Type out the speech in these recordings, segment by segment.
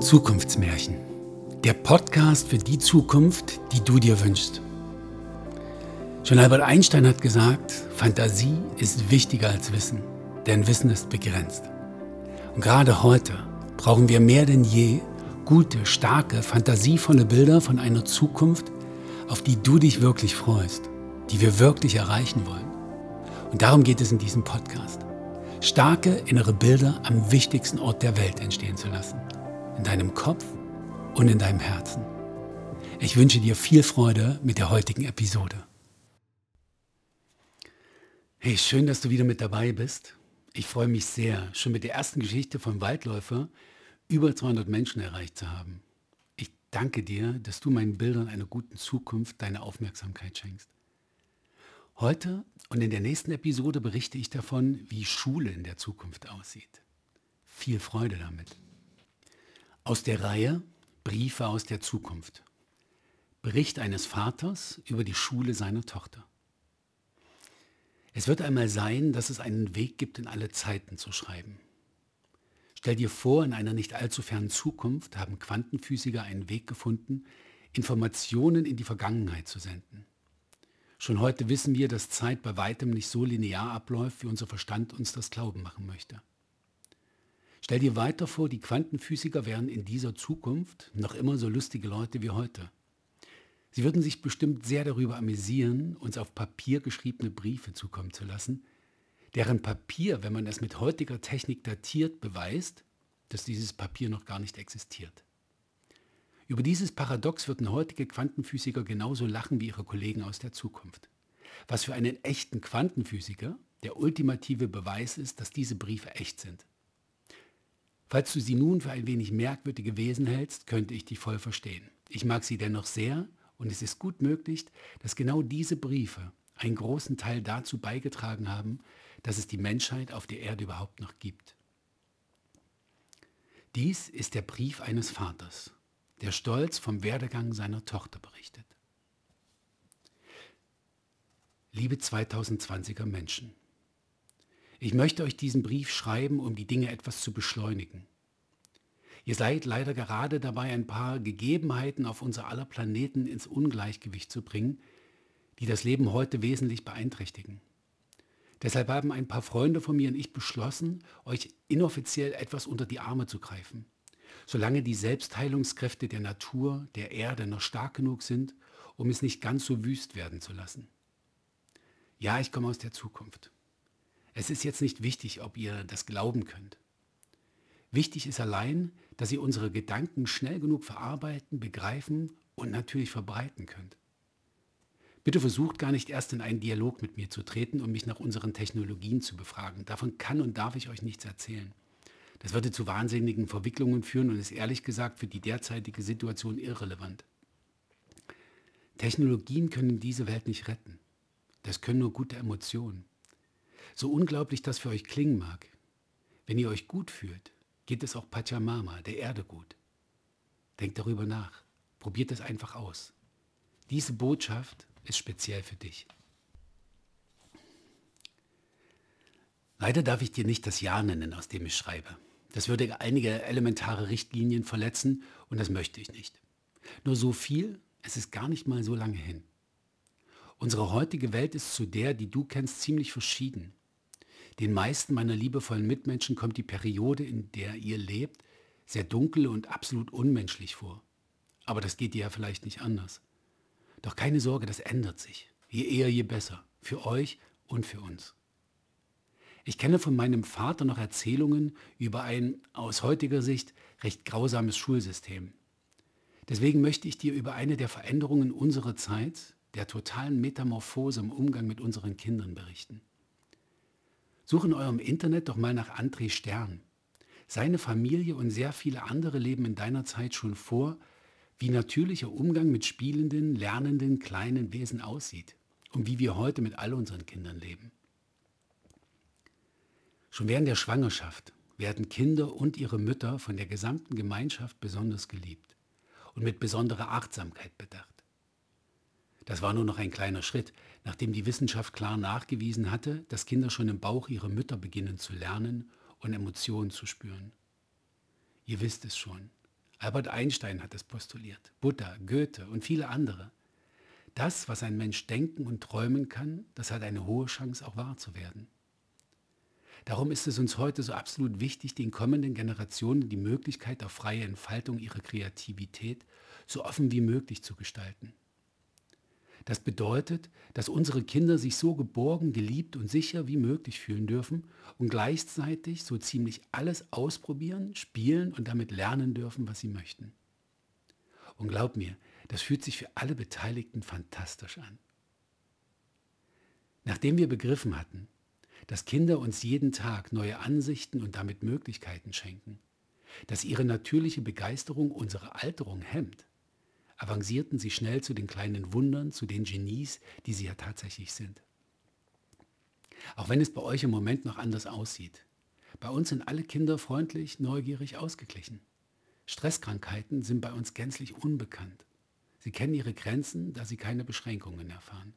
Zukunftsmärchen. Der Podcast für die Zukunft, die du dir wünschst. Schon Albert Einstein hat gesagt, Fantasie ist wichtiger als Wissen, denn Wissen ist begrenzt. Und gerade heute brauchen wir mehr denn je gute, starke, fantasievolle Bilder von einer Zukunft, auf die du dich wirklich freust, die wir wirklich erreichen wollen. Und darum geht es in diesem Podcast. Starke innere Bilder am wichtigsten Ort der Welt entstehen zu lassen in deinem Kopf und in deinem Herzen. Ich wünsche dir viel Freude mit der heutigen Episode. Hey, schön, dass du wieder mit dabei bist. Ich freue mich sehr, schon mit der ersten Geschichte vom Waldläufer über 200 Menschen erreicht zu haben. Ich danke dir, dass du meinen Bildern einer guten Zukunft deine Aufmerksamkeit schenkst. Heute und in der nächsten Episode berichte ich davon, wie Schule in der Zukunft aussieht. Viel Freude damit. Aus der Reihe Briefe aus der Zukunft. Bericht eines Vaters über die Schule seiner Tochter. Es wird einmal sein, dass es einen Weg gibt, in alle Zeiten zu schreiben. Stell dir vor, in einer nicht allzu fernen Zukunft haben Quantenphysiker einen Weg gefunden, Informationen in die Vergangenheit zu senden. Schon heute wissen wir, dass Zeit bei weitem nicht so linear abläuft, wie unser Verstand uns das glauben machen möchte. Stell dir weiter vor, die Quantenphysiker wären in dieser Zukunft noch immer so lustige Leute wie heute. Sie würden sich bestimmt sehr darüber amüsieren, uns auf Papier geschriebene Briefe zukommen zu lassen, deren Papier, wenn man es mit heutiger Technik datiert, beweist, dass dieses Papier noch gar nicht existiert. Über dieses Paradox würden heutige Quantenphysiker genauso lachen wie ihre Kollegen aus der Zukunft. Was für einen echten Quantenphysiker der ultimative Beweis ist, dass diese Briefe echt sind. Falls du sie nun für ein wenig merkwürdige Wesen hältst, könnte ich dich voll verstehen. Ich mag sie dennoch sehr und es ist gut möglich, dass genau diese Briefe einen großen Teil dazu beigetragen haben, dass es die Menschheit auf der Erde überhaupt noch gibt. Dies ist der Brief eines Vaters, der stolz vom Werdegang seiner Tochter berichtet. Liebe 2020er Menschen, ich möchte euch diesen Brief schreiben, um die Dinge etwas zu beschleunigen. Ihr seid leider gerade dabei, ein paar Gegebenheiten auf unser aller Planeten ins Ungleichgewicht zu bringen, die das Leben heute wesentlich beeinträchtigen. Deshalb haben ein paar Freunde von mir und ich beschlossen, euch inoffiziell etwas unter die Arme zu greifen, solange die Selbstheilungskräfte der Natur, der Erde noch stark genug sind, um es nicht ganz so wüst werden zu lassen. Ja, ich komme aus der Zukunft. Es ist jetzt nicht wichtig, ob ihr das glauben könnt. Wichtig ist allein, dass ihr unsere Gedanken schnell genug verarbeiten, begreifen und natürlich verbreiten könnt. Bitte versucht gar nicht erst in einen Dialog mit mir zu treten, um mich nach unseren Technologien zu befragen. Davon kann und darf ich euch nichts erzählen. Das würde zu wahnsinnigen Verwicklungen führen und ist ehrlich gesagt für die derzeitige Situation irrelevant. Technologien können diese Welt nicht retten. Das können nur gute Emotionen. So unglaublich das für euch klingen mag, wenn ihr euch gut fühlt, geht es auch Pachamama, der Erde gut. Denkt darüber nach. Probiert es einfach aus. Diese Botschaft ist speziell für dich. Leider darf ich dir nicht das Jahr nennen, aus dem ich schreibe. Das würde einige elementare Richtlinien verletzen und das möchte ich nicht. Nur so viel, es ist gar nicht mal so lange hin. Unsere heutige Welt ist zu der, die du kennst, ziemlich verschieden. Den meisten meiner liebevollen Mitmenschen kommt die Periode, in der ihr lebt, sehr dunkel und absolut unmenschlich vor. Aber das geht dir ja vielleicht nicht anders. Doch keine Sorge, das ändert sich. Je eher, je besser. Für euch und für uns. Ich kenne von meinem Vater noch Erzählungen über ein aus heutiger Sicht recht grausames Schulsystem. Deswegen möchte ich dir über eine der Veränderungen unserer Zeit, der totalen Metamorphose im Umgang mit unseren Kindern berichten. Such in eurem Internet doch mal nach André Stern. Seine Familie und sehr viele andere leben in deiner Zeit schon vor, wie natürlicher Umgang mit spielenden, lernenden, kleinen Wesen aussieht und wie wir heute mit all unseren Kindern leben. Schon während der Schwangerschaft werden Kinder und ihre Mütter von der gesamten Gemeinschaft besonders geliebt und mit besonderer Achtsamkeit bedacht. Das war nur noch ein kleiner Schritt, nachdem die Wissenschaft klar nachgewiesen hatte, dass Kinder schon im Bauch ihrer Mütter beginnen zu lernen und Emotionen zu spüren. Ihr wisst es schon. Albert Einstein hat es postuliert, Buddha, Goethe und viele andere. Das, was ein Mensch denken und träumen kann, das hat eine hohe Chance auch wahr zu werden. Darum ist es uns heute so absolut wichtig, den kommenden Generationen die Möglichkeit auf freie Entfaltung ihrer Kreativität so offen wie möglich zu gestalten. Das bedeutet, dass unsere Kinder sich so geborgen, geliebt und sicher wie möglich fühlen dürfen und gleichzeitig so ziemlich alles ausprobieren, spielen und damit lernen dürfen, was sie möchten. Und glaub mir, das fühlt sich für alle Beteiligten fantastisch an. Nachdem wir begriffen hatten, dass Kinder uns jeden Tag neue Ansichten und damit Möglichkeiten schenken, dass ihre natürliche Begeisterung unsere Alterung hemmt, avancierten sie schnell zu den kleinen Wundern, zu den Genies, die sie ja tatsächlich sind. Auch wenn es bei euch im Moment noch anders aussieht. Bei uns sind alle Kinder freundlich, neugierig, ausgeglichen. Stresskrankheiten sind bei uns gänzlich unbekannt. Sie kennen ihre Grenzen, da sie keine Beschränkungen erfahren.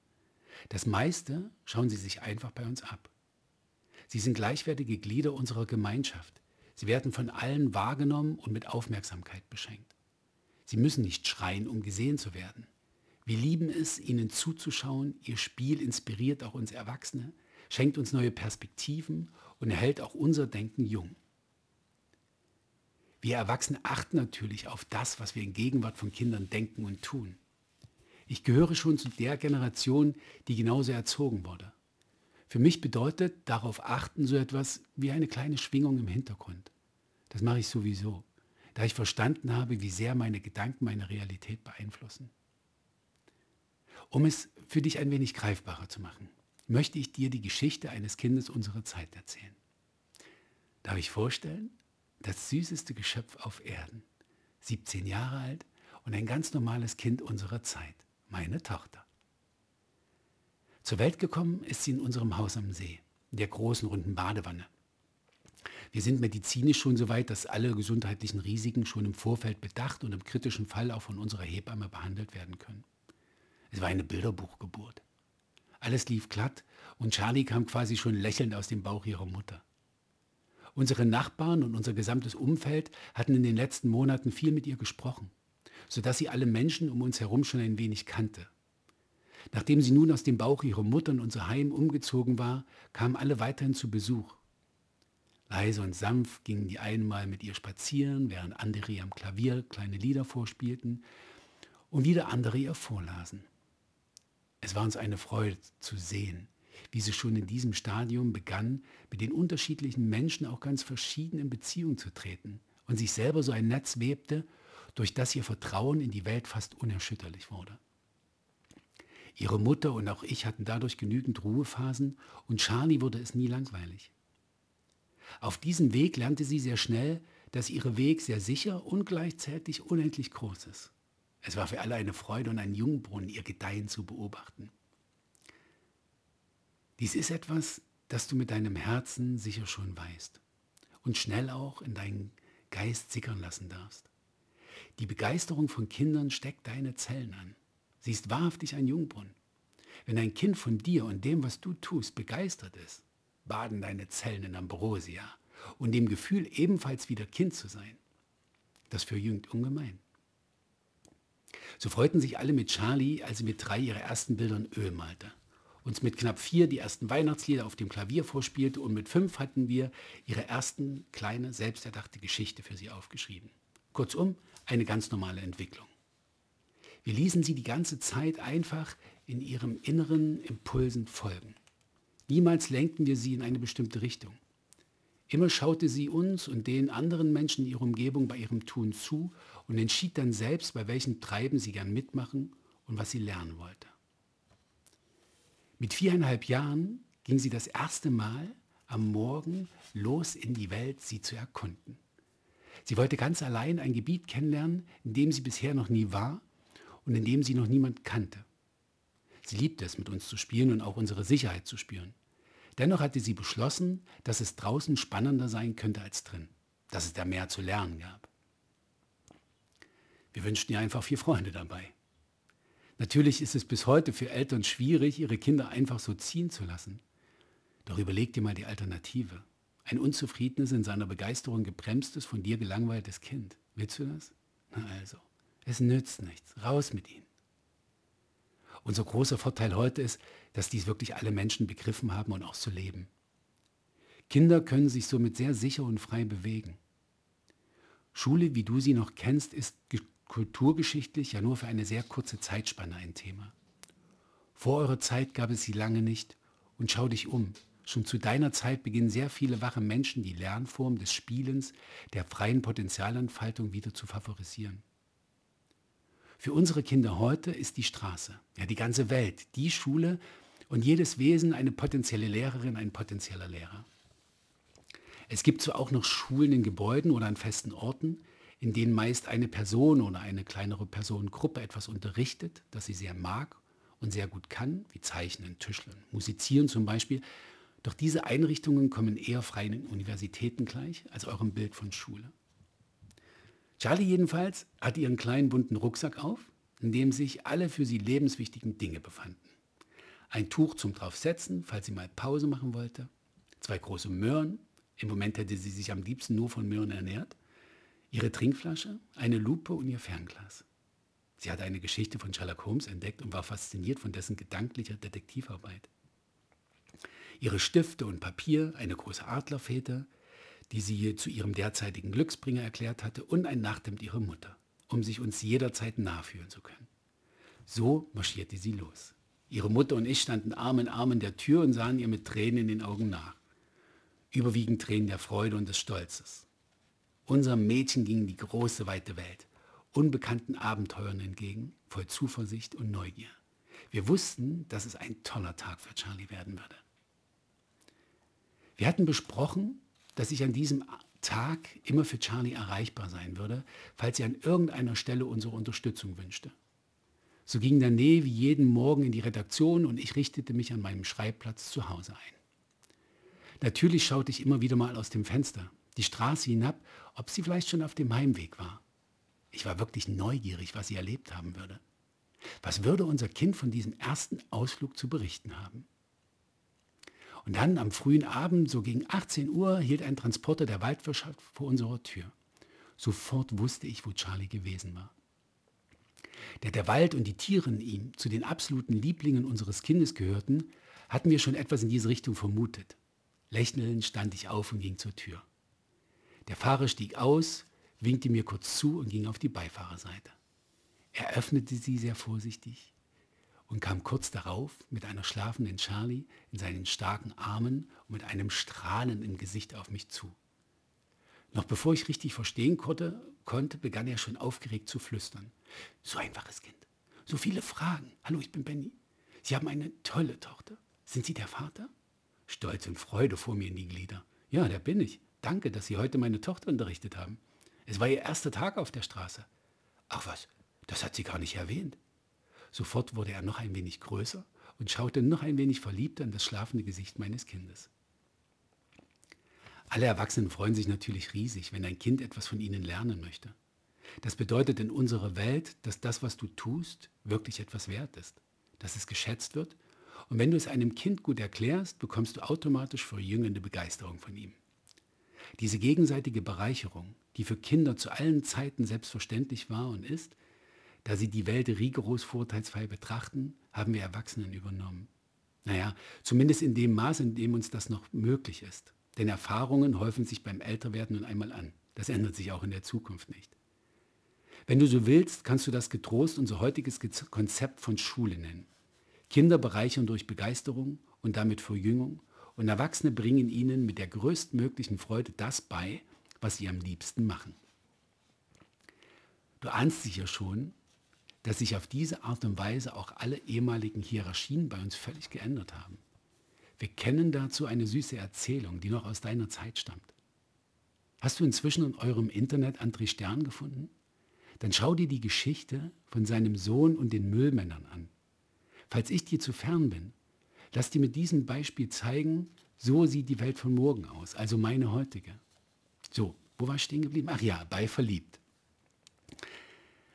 Das meiste schauen sie sich einfach bei uns ab. Sie sind gleichwertige Glieder unserer Gemeinschaft. Sie werden von allen wahrgenommen und mit Aufmerksamkeit beschenkt. Sie müssen nicht schreien, um gesehen zu werden. Wir lieben es, ihnen zuzuschauen. Ihr Spiel inspiriert auch uns Erwachsene, schenkt uns neue Perspektiven und erhält auch unser Denken jung. Wir Erwachsene achten natürlich auf das, was wir in Gegenwart von Kindern denken und tun. Ich gehöre schon zu der Generation, die genauso erzogen wurde. Für mich bedeutet darauf achten so etwas wie eine kleine Schwingung im Hintergrund. Das mache ich sowieso da ich verstanden habe, wie sehr meine Gedanken meine Realität beeinflussen. Um es für dich ein wenig greifbarer zu machen, möchte ich dir die Geschichte eines Kindes unserer Zeit erzählen. Darf ich vorstellen? Das süßeste Geschöpf auf Erden, 17 Jahre alt und ein ganz normales Kind unserer Zeit, meine Tochter. Zur Welt gekommen ist sie in unserem Haus am See, in der großen runden Badewanne. Wir sind medizinisch schon so weit, dass alle gesundheitlichen Risiken schon im Vorfeld bedacht und im kritischen Fall auch von unserer Hebamme behandelt werden können. Es war eine Bilderbuchgeburt. Alles lief glatt und Charlie kam quasi schon lächelnd aus dem Bauch ihrer Mutter. Unsere Nachbarn und unser gesamtes Umfeld hatten in den letzten Monaten viel mit ihr gesprochen, sodass sie alle Menschen um uns herum schon ein wenig kannte. Nachdem sie nun aus dem Bauch ihrer Mutter in unser Heim umgezogen war, kamen alle weiterhin zu Besuch. Leise und sanft gingen die einen mal mit ihr spazieren, während andere am Klavier kleine Lieder vorspielten und wieder andere ihr vorlasen. Es war uns eine Freude zu sehen, wie sie schon in diesem Stadium begann, mit den unterschiedlichen Menschen auch ganz verschieden in Beziehung zu treten und sich selber so ein Netz webte, durch das ihr Vertrauen in die Welt fast unerschütterlich wurde. Ihre Mutter und auch ich hatten dadurch genügend Ruhephasen und Charlie wurde es nie langweilig. Auf diesem Weg lernte sie sehr schnell, dass ihr Weg sehr sicher und gleichzeitig unendlich groß ist. Es war für alle eine Freude und ein Jungbrunnen, ihr Gedeihen zu beobachten. Dies ist etwas, das du mit deinem Herzen sicher schon weißt und schnell auch in deinen Geist sickern lassen darfst. Die Begeisterung von Kindern steckt deine Zellen an. Sie ist wahrhaftig ein Jungbrunnen. Wenn ein Kind von dir und dem, was du tust, begeistert ist, baden deine Zellen in Ambrosia und dem Gefühl, ebenfalls wieder Kind zu sein. Das verjüngt ungemein. So freuten sich alle mit Charlie, als sie mit drei ihre ersten Bilder in Öl malte. Uns mit knapp vier die ersten Weihnachtslieder auf dem Klavier vorspielte und mit fünf hatten wir ihre ersten kleine, selbsterdachte Geschichte für sie aufgeschrieben. Kurzum, eine ganz normale Entwicklung. Wir ließen sie die ganze Zeit einfach in ihrem inneren Impulsen folgen. Niemals lenkten wir sie in eine bestimmte Richtung. Immer schaute sie uns und den anderen Menschen in ihrer Umgebung bei ihrem Tun zu und entschied dann selbst, bei welchem Treiben sie gern mitmachen und was sie lernen wollte. Mit viereinhalb Jahren ging sie das erste Mal am Morgen los in die Welt, sie zu erkunden. Sie wollte ganz allein ein Gebiet kennenlernen, in dem sie bisher noch nie war und in dem sie noch niemand kannte. Sie liebte es, mit uns zu spielen und auch unsere Sicherheit zu spüren. Dennoch hatte sie beschlossen, dass es draußen spannender sein könnte als drin, dass es da mehr zu lernen gab. Wir wünschten ihr einfach viel Freunde dabei. Natürlich ist es bis heute für Eltern schwierig, ihre Kinder einfach so ziehen zu lassen. Doch überleg dir mal die Alternative. Ein unzufriedenes, in seiner Begeisterung gebremstes, von dir gelangweiltes Kind. Willst du das? Na also, es nützt nichts. Raus mit ihnen. Unser großer Vorteil heute ist, dass dies wirklich alle Menschen begriffen haben und auch so leben. Kinder können sich somit sehr sicher und frei bewegen. Schule, wie du sie noch kennst, ist kulturgeschichtlich ja nur für eine sehr kurze Zeitspanne ein Thema. Vor eurer Zeit gab es sie lange nicht und schau dich um. Schon zu deiner Zeit beginnen sehr viele wache Menschen die Lernform des Spielens, der freien Potenzialentfaltung wieder zu favorisieren. Für unsere Kinder heute ist die Straße, ja die ganze Welt, die Schule und jedes Wesen eine potenzielle Lehrerin, ein potenzieller Lehrer. Es gibt zwar auch noch Schulen in Gebäuden oder an festen Orten, in denen meist eine Person oder eine kleinere Personengruppe etwas unterrichtet, das sie sehr mag und sehr gut kann, wie Zeichnen, Tischlern, Musizieren zum Beispiel. Doch diese Einrichtungen kommen eher freien Universitäten gleich als eurem Bild von Schule. Charlie jedenfalls hatte ihren kleinen bunten Rucksack auf, in dem sich alle für sie lebenswichtigen Dinge befanden. Ein Tuch zum draufsetzen, falls sie mal Pause machen wollte, zwei große Möhren, im Moment hätte sie sich am liebsten nur von Möhren ernährt, ihre Trinkflasche, eine Lupe und ihr Fernglas. Sie hatte eine Geschichte von Sherlock Holmes entdeckt und war fasziniert von dessen gedanklicher Detektivarbeit. Ihre Stifte und Papier, eine große Adlerfeder, die sie zu ihrem derzeitigen Glücksbringer erklärt hatte, und ein Nachthemd ihrer Mutter, um sich uns jederzeit nachführen zu können. So marschierte sie los. Ihre Mutter und ich standen Arm in Arm in der Tür und sahen ihr mit Tränen in den Augen nach. Überwiegend Tränen der Freude und des Stolzes. Unserem Mädchen ging die große, weite Welt, unbekannten Abenteuern entgegen, voll Zuversicht und Neugier. Wir wussten, dass es ein toller Tag für Charlie werden würde. Wir hatten besprochen, dass ich an diesem Tag immer für Charlie erreichbar sein würde, falls sie an irgendeiner Stelle unsere Unterstützung wünschte. So ging der Nähe wie jeden Morgen in die Redaktion und ich richtete mich an meinem Schreibplatz zu Hause ein. Natürlich schaute ich immer wieder mal aus dem Fenster, die Straße hinab, ob sie vielleicht schon auf dem Heimweg war. Ich war wirklich neugierig, was sie erlebt haben würde. Was würde unser Kind von diesem ersten Ausflug zu berichten haben? Und dann am frühen Abend, so gegen 18 Uhr, hielt ein Transporter der Waldwirtschaft vor unserer Tür. Sofort wusste ich, wo Charlie gewesen war. Der der Wald und die Tiere in ihm zu den absoluten Lieblingen unseres Kindes gehörten, hatten wir schon etwas in diese Richtung vermutet. Lächelnd stand ich auf und ging zur Tür. Der Fahrer stieg aus, winkte mir kurz zu und ging auf die Beifahrerseite. Er öffnete sie sehr vorsichtig und kam kurz darauf mit einer schlafenden Charlie in seinen starken Armen und mit einem Strahlen im Gesicht auf mich zu. Noch bevor ich richtig verstehen konnte, konnte, begann er schon aufgeregt zu flüstern. So einfaches Kind. So viele Fragen. Hallo, ich bin Benny. Sie haben eine tolle Tochter. Sind Sie der Vater? Stolz und Freude fuhr mir in die Glieder. Ja, der bin ich. Danke, dass Sie heute meine Tochter unterrichtet haben. Es war Ihr erster Tag auf der Straße. Ach was, das hat sie gar nicht erwähnt. Sofort wurde er noch ein wenig größer und schaute noch ein wenig verliebter in das schlafende Gesicht meines Kindes. Alle Erwachsenen freuen sich natürlich riesig, wenn ein Kind etwas von ihnen lernen möchte. Das bedeutet in unserer Welt, dass das, was du tust, wirklich etwas wert ist, dass es geschätzt wird und wenn du es einem Kind gut erklärst, bekommst du automatisch verjüngende Begeisterung von ihm. Diese gegenseitige Bereicherung, die für Kinder zu allen Zeiten selbstverständlich war und ist, da sie die Welt rigoros vorteilsfrei betrachten, haben wir Erwachsenen übernommen. Naja, zumindest in dem Maß, in dem uns das noch möglich ist. Denn Erfahrungen häufen sich beim Älterwerden nun einmal an. Das ändert sich auch in der Zukunft nicht. Wenn du so willst, kannst du das getrost unser heutiges Konzept von Schule nennen. Kinder bereichern durch Begeisterung und damit Verjüngung und Erwachsene bringen ihnen mit der größtmöglichen Freude das bei, was sie am liebsten machen. Du ahnst sicher schon, dass sich auf diese Art und Weise auch alle ehemaligen Hierarchien bei uns völlig geändert haben. Wir kennen dazu eine süße Erzählung, die noch aus deiner Zeit stammt. Hast du inzwischen in eurem Internet André Stern gefunden? Dann schau dir die Geschichte von seinem Sohn und den Müllmännern an. Falls ich dir zu fern bin, lass dir mit diesem Beispiel zeigen, so sieht die Welt von morgen aus, also meine heutige. So, wo war ich stehen geblieben? Ach ja, bei verliebt.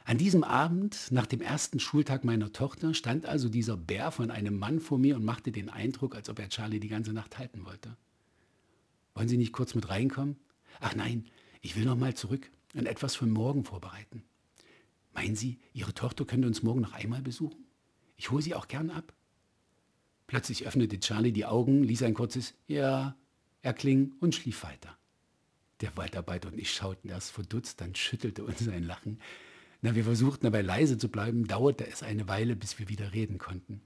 An diesem Abend, nach dem ersten Schultag meiner Tochter, stand also dieser Bär von einem Mann vor mir und machte den Eindruck, als ob er Charlie die ganze Nacht halten wollte. Wollen Sie nicht kurz mit reinkommen? Ach nein, ich will noch mal zurück und etwas für morgen vorbereiten. Meinen Sie, Ihre Tochter könnte uns morgen noch einmal besuchen? Ich hole sie auch gern ab. Plötzlich öffnete Charlie die Augen, ließ ein kurzes Ja erklingen und schlief weiter. Der Waldarbeiter und ich schauten erst verdutzt, dann schüttelte uns ein Lachen. Na, wir versuchten dabei leise zu bleiben, dauerte es eine Weile, bis wir wieder reden konnten.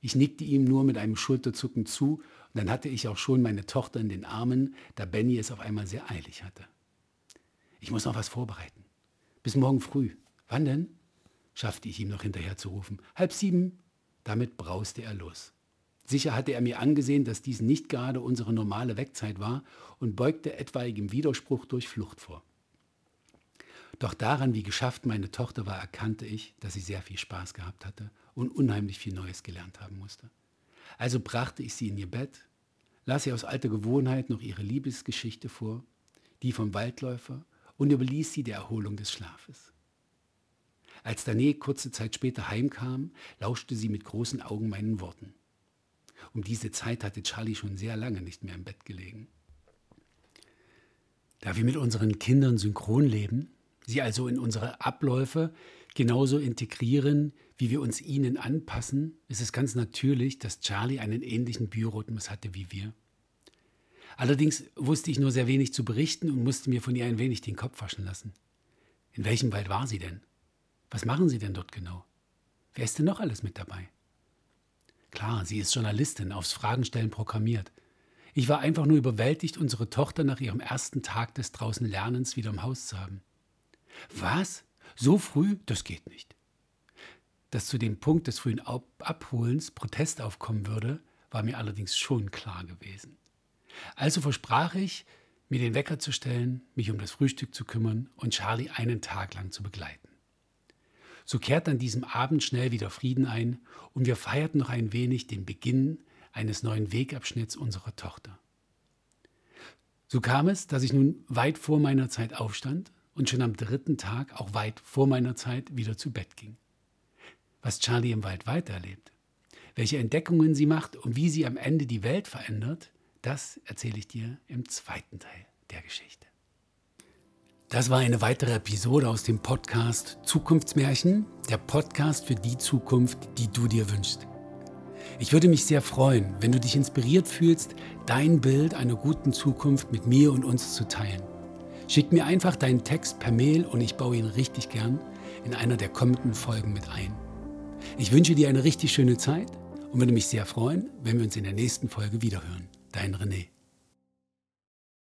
Ich nickte ihm nur mit einem Schulterzucken zu und dann hatte ich auch schon meine Tochter in den Armen, da Benny es auf einmal sehr eilig hatte. Ich muss noch was vorbereiten. Bis morgen früh. Wann denn? schaffte ich ihm noch hinterher zu rufen. Halb sieben. Damit brauste er los. Sicher hatte er mir angesehen, dass dies nicht gerade unsere normale Wegzeit war und beugte etwaigem Widerspruch durch Flucht vor. Doch daran, wie geschafft meine Tochter war, erkannte ich, dass sie sehr viel Spaß gehabt hatte und unheimlich viel Neues gelernt haben musste. Also brachte ich sie in ihr Bett, las ihr aus alter Gewohnheit noch ihre Liebesgeschichte vor, die vom Waldläufer, und überließ sie der Erholung des Schlafes. Als Danae kurze Zeit später heimkam, lauschte sie mit großen Augen meinen Worten. Um diese Zeit hatte Charlie schon sehr lange nicht mehr im Bett gelegen. Da wir mit unseren Kindern synchron leben, sie also in unsere Abläufe genauso integrieren, wie wir uns ihnen anpassen, ist es ganz natürlich, dass Charlie einen ähnlichen Biorhythmus hatte wie wir. Allerdings wusste ich nur sehr wenig zu berichten und musste mir von ihr ein wenig den Kopf waschen lassen. In welchem Wald war sie denn? Was machen Sie denn dort genau? Wer ist denn noch alles mit dabei? Klar, sie ist Journalistin, aufs Fragenstellen programmiert. Ich war einfach nur überwältigt, unsere Tochter nach ihrem ersten Tag des draußen Lernens wieder im Haus zu haben. Was? So früh? Das geht nicht. Dass zu dem Punkt des frühen Abholens Protest aufkommen würde, war mir allerdings schon klar gewesen. Also versprach ich, mir den Wecker zu stellen, mich um das Frühstück zu kümmern und Charlie einen Tag lang zu begleiten. So kehrt an diesem Abend schnell wieder Frieden ein und wir feierten noch ein wenig den Beginn eines neuen Wegabschnitts unserer Tochter. So kam es, dass ich nun weit vor meiner Zeit aufstand und schon am dritten Tag, auch weit vor meiner Zeit, wieder zu Bett ging. Was Charlie im Wald weitererlebt, welche Entdeckungen sie macht und wie sie am Ende die Welt verändert, das erzähle ich dir im zweiten Teil der Geschichte. Das war eine weitere Episode aus dem Podcast Zukunftsmärchen, der Podcast für die Zukunft, die du dir wünschst. Ich würde mich sehr freuen, wenn du dich inspiriert fühlst, dein Bild einer guten Zukunft mit mir und uns zu teilen. Schick mir einfach deinen Text per Mail und ich baue ihn richtig gern in einer der kommenden Folgen mit ein. Ich wünsche dir eine richtig schöne Zeit und würde mich sehr freuen, wenn wir uns in der nächsten Folge wiederhören. Dein René.